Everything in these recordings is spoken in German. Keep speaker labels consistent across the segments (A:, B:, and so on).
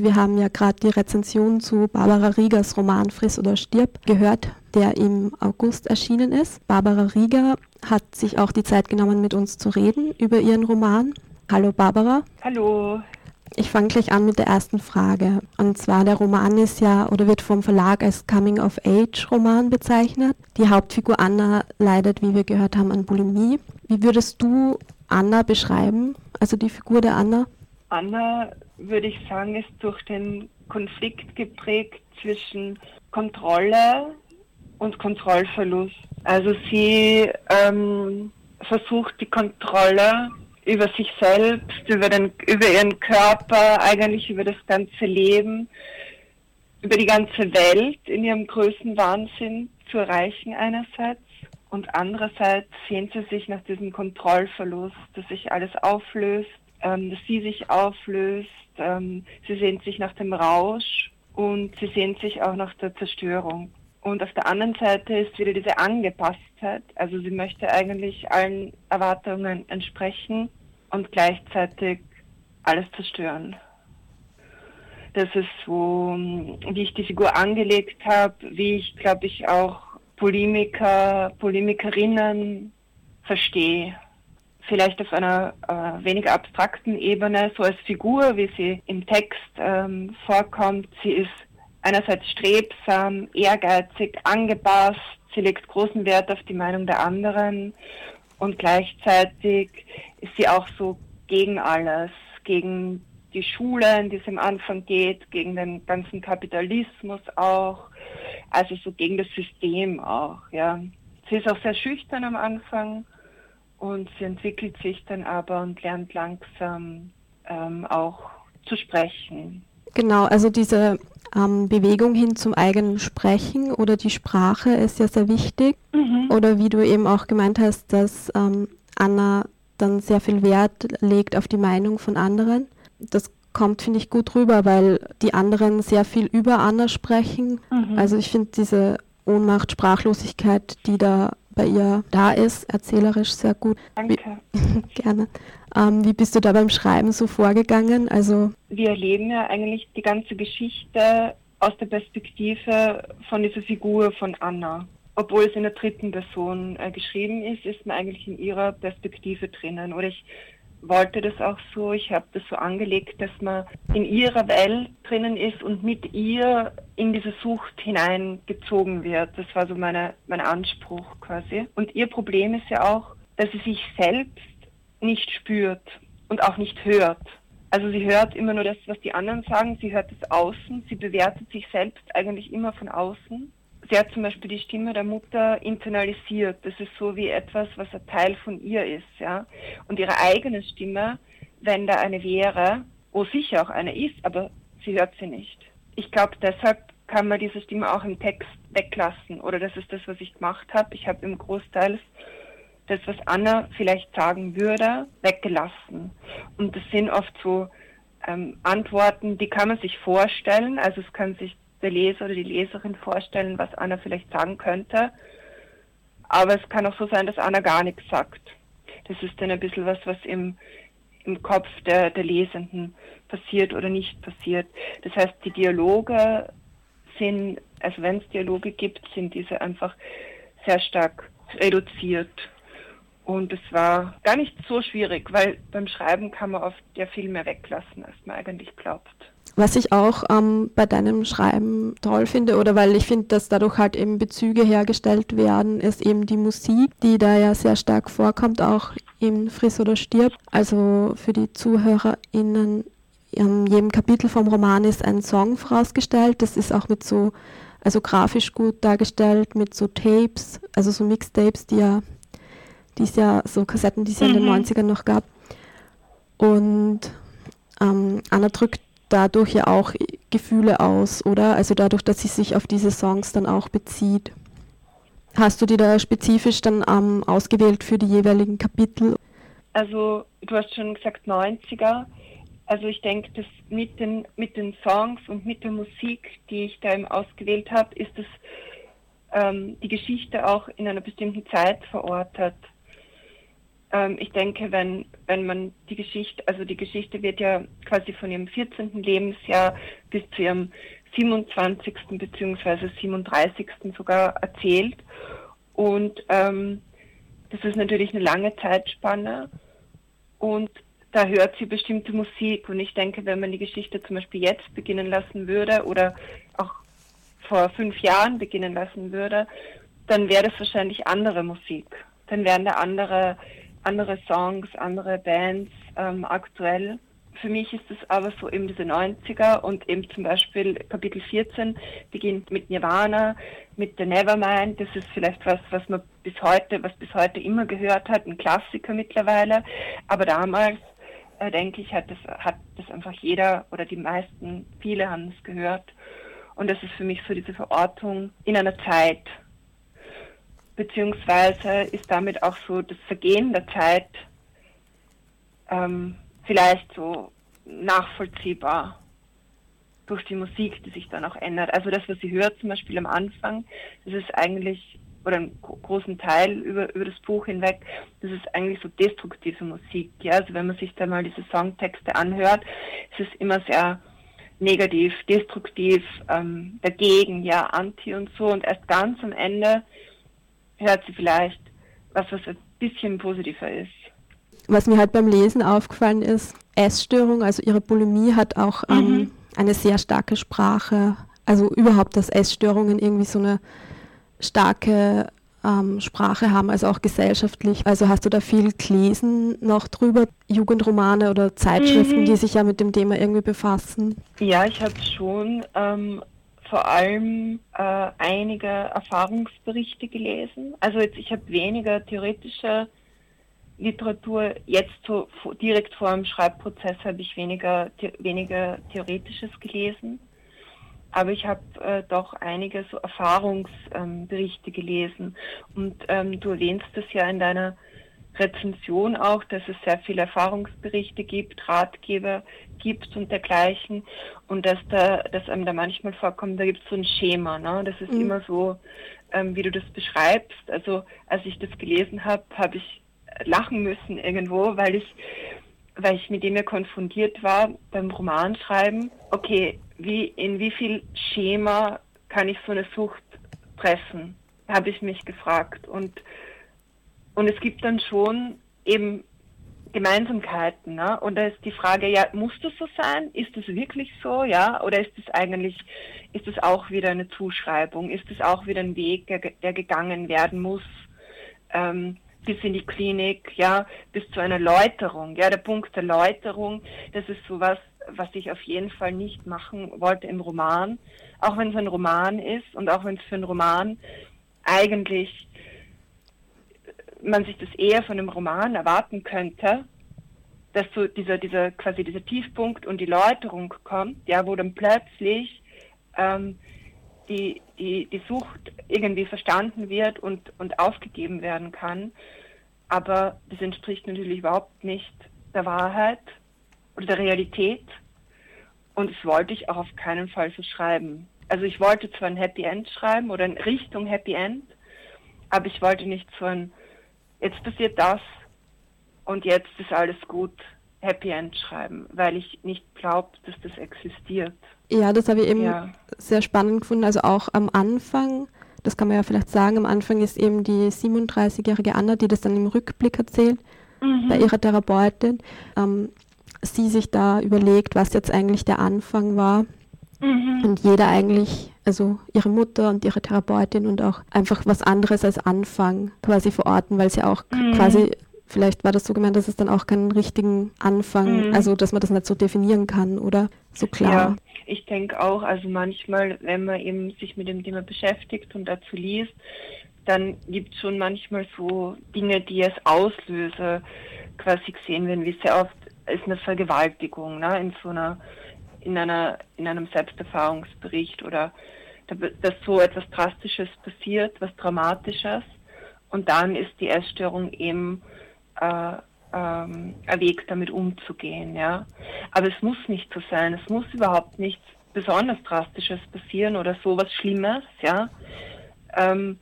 A: Wir haben ja gerade die Rezension zu Barbara Riegers Roman Friss oder Stirb gehört, der im August erschienen ist. Barbara Rieger hat sich auch die Zeit genommen, mit uns zu reden über ihren Roman. Hallo Barbara.
B: Hallo.
A: Ich fange gleich an mit der ersten Frage. Und zwar, der Roman ist ja oder wird vom Verlag als Coming-of-Age-Roman bezeichnet. Die Hauptfigur Anna leidet, wie wir gehört haben, an Bulimie. Wie würdest du Anna beschreiben, also die Figur der Anna?
B: Anna, würde ich sagen, ist durch den Konflikt geprägt zwischen Kontrolle und Kontrollverlust. Also sie ähm, versucht die Kontrolle über sich selbst, über, den, über ihren Körper, eigentlich über das ganze Leben, über die ganze Welt in ihrem größten Wahnsinn zu erreichen einerseits und andererseits sehnt sie sich nach diesem Kontrollverlust, dass sich alles auflöst, ähm, dass sie sich auflöst, ähm, sie sehnt sich nach dem Rausch und sie sehnt sich auch nach der Zerstörung. Und auf der anderen Seite ist wieder diese Angepasstheit, also sie möchte eigentlich allen Erwartungen entsprechen und gleichzeitig alles zerstören. Das ist so, wie ich die Figur angelegt habe, wie ich, glaube ich, auch Polemiker, Polemikerinnen verstehe. Vielleicht auf einer äh, weniger abstrakten Ebene, so als Figur, wie sie im Text ähm, vorkommt. Sie ist einerseits strebsam, ehrgeizig, angepasst, sie legt großen Wert auf die Meinung der anderen und gleichzeitig ist sie auch so gegen alles, gegen die Schulen, die es am Anfang geht, gegen den ganzen Kapitalismus auch, also so gegen das System auch, ja. Sie ist auch sehr schüchtern am Anfang und sie entwickelt sich dann aber und lernt langsam ähm, auch zu sprechen.
A: Genau, also diese ähm, Bewegung hin zum eigenen Sprechen oder die Sprache ist ja sehr wichtig. Mhm. Oder wie du eben auch gemeint hast, dass ähm, Anna dann sehr viel Wert legt auf die Meinung von anderen. Das kommt, finde ich, gut rüber, weil die anderen sehr viel über Anna sprechen. Mhm. Also ich finde diese Ohnmacht, Sprachlosigkeit, die da bei ihr da ist, erzählerisch sehr gut.
B: Danke.
A: Wie, gerne. Ähm, wie bist du da beim Schreiben so vorgegangen? Also
B: wir erleben ja eigentlich die ganze Geschichte aus der Perspektive von dieser Figur von Anna. Obwohl es in der dritten Person äh, geschrieben ist, ist man eigentlich in ihrer Perspektive drinnen. Oder ich wollte das auch so, ich habe das so angelegt, dass man in ihrer Welt drinnen ist und mit ihr in diese Sucht hineingezogen wird. Das war so meine, mein Anspruch quasi. Und ihr Problem ist ja auch, dass sie sich selbst nicht spürt und auch nicht hört. Also sie hört immer nur das, was die anderen sagen, sie hört das Außen, sie bewertet sich selbst eigentlich immer von außen. Sie hat zum Beispiel die Stimme der Mutter internalisiert. Das ist so wie etwas, was ein Teil von ihr ist, ja. Und ihre eigene Stimme, wenn da eine wäre, wo sicher auch eine ist, aber sie hört sie nicht. Ich glaube, deshalb kann man diese Stimme auch im Text weglassen. Oder das ist das, was ich gemacht habe. Ich habe im Großteil das, was Anna vielleicht sagen würde, weggelassen. Und das sind oft so ähm, Antworten, die kann man sich vorstellen. Also es kann sich der Leser oder die Leserin vorstellen, was Anna vielleicht sagen könnte. Aber es kann auch so sein, dass Anna gar nichts sagt. Das ist dann ein bisschen was, was im, im Kopf der, der Lesenden passiert oder nicht passiert. Das heißt, die Dialoge sind, also wenn es Dialoge gibt, sind diese einfach sehr stark reduziert. Und es war gar nicht so schwierig, weil beim Schreiben kann man oft ja viel mehr weglassen, als man eigentlich glaubt.
A: Was ich auch ähm, bei deinem Schreiben toll finde, oder weil ich finde, dass dadurch halt eben Bezüge hergestellt werden, ist eben die Musik, die da ja sehr stark vorkommt, auch im Friss oder Stirb. Also für die ZuhörerInnen, in jedem Kapitel vom Roman ist ein Song vorausgestellt. Das ist auch mit so, also grafisch gut dargestellt, mit so Tapes, also so Mixtapes, die ja die es ja, so Kassetten, die es ja in den 90ern mhm. noch gab. Und ähm, Anna drückt dadurch ja auch Gefühle aus, oder? Also dadurch, dass sie sich auf diese Songs dann auch bezieht. Hast du die da spezifisch dann ähm, ausgewählt für die jeweiligen Kapitel?
B: Also du hast schon gesagt 90er. Also ich denke, dass mit den, mit den Songs und mit der Musik, die ich da eben ausgewählt habe, ist es ähm, die Geschichte auch in einer bestimmten Zeit verortet. Ähm, ich denke, wenn, wenn man die Geschichte, also die Geschichte wird ja quasi von ihrem 14. Lebensjahr bis zu ihrem 27. bzw. 37. sogar erzählt. Und ähm, das ist natürlich eine lange Zeitspanne. Und da hört sie bestimmte Musik. Und ich denke, wenn man die Geschichte zum Beispiel jetzt beginnen lassen würde oder auch vor fünf Jahren beginnen lassen würde, dann wäre das wahrscheinlich andere Musik. Dann wären da andere, andere Songs, andere Bands ähm, aktuell. Für mich ist es aber so eben diese 90er und eben zum Beispiel Kapitel 14 beginnt mit Nirvana, mit The Nevermind. Das ist vielleicht was, was man bis heute, was bis heute immer gehört hat, ein Klassiker mittlerweile. Aber damals, äh, denke ich, hat das, hat das einfach jeder oder die meisten, viele haben es gehört. Und das ist für mich so diese Verortung in einer Zeit. Beziehungsweise ist damit auch so das Vergehen der Zeit ähm, vielleicht so nachvollziehbar durch die Musik, die sich dann auch ändert. Also das, was sie hört zum Beispiel am Anfang, das ist eigentlich, oder einen großen Teil über, über das Buch hinweg, das ist eigentlich so destruktive Musik. Ja? Also wenn man sich da mal diese Songtexte anhört, ist es immer sehr negativ, destruktiv, ähm, dagegen, ja, anti und so. Und erst ganz am Ende hört sie vielleicht was, was ein bisschen positiver ist.
A: Was mir halt beim Lesen aufgefallen ist, Essstörung, also ihre Bulimie hat auch ähm, mhm. eine sehr starke Sprache. Also überhaupt, dass Essstörungen irgendwie so eine starke ähm, Sprache haben, also auch gesellschaftlich. Also hast du da viel gelesen noch drüber, Jugendromane oder Zeitschriften, mhm. die sich ja mit dem Thema irgendwie befassen?
B: Ja, ich habe schon ähm, vor allem äh, einige Erfahrungsberichte gelesen. Also jetzt, ich habe weniger theoretische Literatur. Jetzt so direkt vor dem Schreibprozess habe ich weniger, the weniger Theoretisches gelesen. Aber ich habe äh, doch einige so Erfahrungsberichte ähm, gelesen. Und ähm, du erwähnst es ja in deiner Rezension auch, dass es sehr viele Erfahrungsberichte gibt, Ratgeber gibt und dergleichen. Und dass da, dass einem da manchmal vorkommt, da gibt es so ein Schema. Ne? Das ist mhm. immer so, ähm, wie du das beschreibst. Also als ich das gelesen habe, habe ich lachen müssen irgendwo, weil ich, weil ich mit dem ja konfrontiert war beim Romanschreiben. Okay, wie, in wie viel Schema kann ich so eine Sucht pressen? Habe ich mich gefragt. Und, und es gibt dann schon eben Gemeinsamkeiten. Ne? Und da ist die Frage, ja, muss das so sein? Ist das wirklich so? Ja? Oder ist es eigentlich, ist es auch wieder eine Zuschreibung? Ist es auch wieder ein Weg, der, der gegangen werden muss? Ähm, bis in die Klinik, ja, bis zu einer Läuterung. Ja, der Punkt der Läuterung, das ist sowas, was ich auf jeden Fall nicht machen wollte im Roman. Auch wenn es ein Roman ist und auch wenn es für einen Roman eigentlich man sich das eher von einem Roman erwarten könnte, dass so dieser, dieser quasi dieser Tiefpunkt und die Läuterung kommt, ja, wo dann plötzlich ähm, die, die, die Sucht irgendwie verstanden wird und, und aufgegeben werden kann. Aber das entspricht natürlich überhaupt nicht der Wahrheit oder der Realität. Und das wollte ich auch auf keinen Fall so schreiben. Also ich wollte zwar ein Happy End schreiben oder in Richtung Happy End, aber ich wollte nicht so ein, jetzt passiert das und jetzt ist alles gut, Happy End schreiben, weil ich nicht glaube, dass das existiert.
A: Ja, das habe ich eben ja. sehr spannend gefunden. Also auch am Anfang, das kann man ja vielleicht sagen, am Anfang ist eben die 37-jährige Anna, die das dann im Rückblick erzählt, mhm. bei ihrer Therapeutin, ähm, sie sich da überlegt, was jetzt eigentlich der Anfang war. Mhm. Und jeder eigentlich, also ihre Mutter und ihre Therapeutin und auch einfach was anderes als Anfang quasi verorten, weil sie auch mhm. quasi Vielleicht war das so gemeint, dass es dann auch keinen richtigen Anfang, mhm. also dass man das nicht so definieren kann oder so klar. Ja,
B: ich denke auch, also manchmal, wenn man eben sich mit dem Thema beschäftigt und dazu liest, dann gibt es schon manchmal so Dinge, die als Auslöser quasi gesehen werden, wie sehr oft ist eine Vergewaltigung, ne, in so einer, in einer, in einem Selbsterfahrungsbericht oder dass so etwas Drastisches passiert, was Dramatisches. Und dann ist die Essstörung eben äh, ähm, Weg, damit umzugehen. Ja? Aber es muss nicht so sein. Es muss überhaupt nichts besonders Drastisches passieren oder so was Schlimmes, ja. Ähm,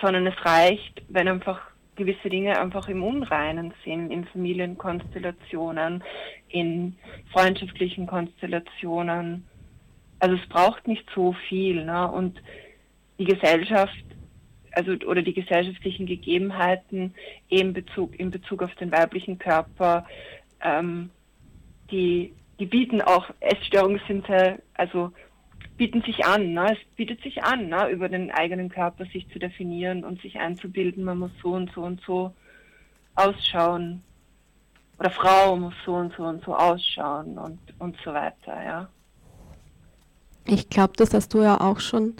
B: sondern es reicht, wenn einfach gewisse Dinge einfach im Unreinen sind, in Familienkonstellationen, in freundschaftlichen Konstellationen. Also es braucht nicht so viel. Ne? Und die Gesellschaft, also oder die gesellschaftlichen Gegebenheiten in Bezug, in Bezug auf den weiblichen Körper, ähm, die, die bieten auch, Essstörungen sind sehr, also bieten sich an. Ne? Es bietet sich an, ne? über den eigenen Körper sich zu definieren und sich einzubilden, man muss so und so und so ausschauen. Oder Frau muss so und so und so ausschauen und, und so weiter, ja.
A: Ich glaube, das hast du ja auch schon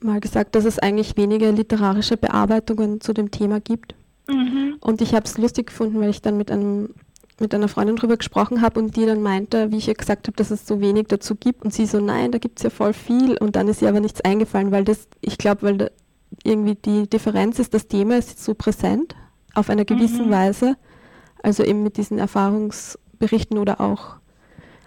A: mal gesagt, dass es eigentlich wenige literarische Bearbeitungen zu dem Thema gibt. Mhm. Und ich habe es lustig gefunden, weil ich dann mit einem mit einer Freundin drüber gesprochen habe und die dann meinte, wie ich ihr gesagt habe, dass es so wenig dazu gibt und sie so, nein, da gibt es ja voll viel und dann ist ihr aber nichts eingefallen, weil das, ich glaube, weil da irgendwie die Differenz ist, das Thema ist so präsent auf einer gewissen mhm. Weise, also eben mit diesen Erfahrungsberichten oder auch,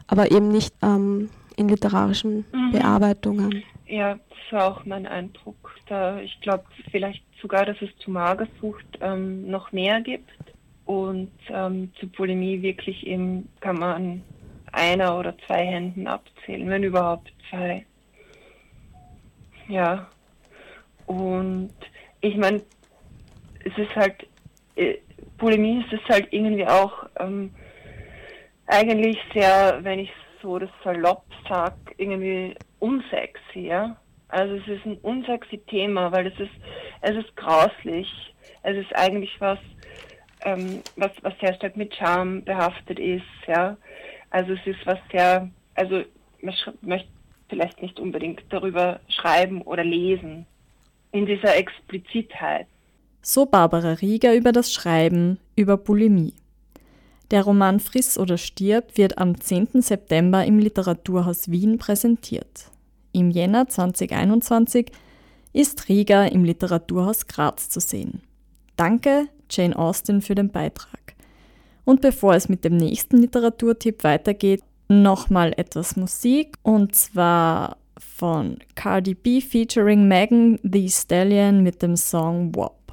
A: aber eben nicht ähm, in literarischen mhm. Bearbeitungen.
B: Ja, das war auch mein Eindruck. Da, ich glaube vielleicht sogar, dass es zu Magersucht ähm, noch mehr gibt und ähm, zur Bulimie wirklich eben kann man einer oder zwei Händen abzählen, wenn überhaupt zwei. Ja. Und ich meine, es ist halt, äh, Bulimie ist es halt irgendwie auch ähm, eigentlich sehr, wenn ich so das salopp sag, irgendwie unsexy, ja. Also es ist ein unsexy Thema, weil es ist, es ist grauslich. Es ist eigentlich was, ähm, was, was sehr stark mit Charme behaftet ist, ja. Also es ist was sehr, also man möchte vielleicht nicht unbedingt darüber schreiben oder lesen, in dieser Explizitheit.
C: So Barbara Rieger über das Schreiben über Bulimie. Der Roman Friss oder stirb wird am 10. September im Literaturhaus Wien präsentiert. Im Jänner 2021 ist Rieger im Literaturhaus Graz zu sehen. Danke, Jane Austen, für den Beitrag. Und bevor es mit dem nächsten Literaturtipp weitergeht, nochmal etwas Musik und zwar von Cardi B featuring Megan Thee Stallion mit dem Song WAP.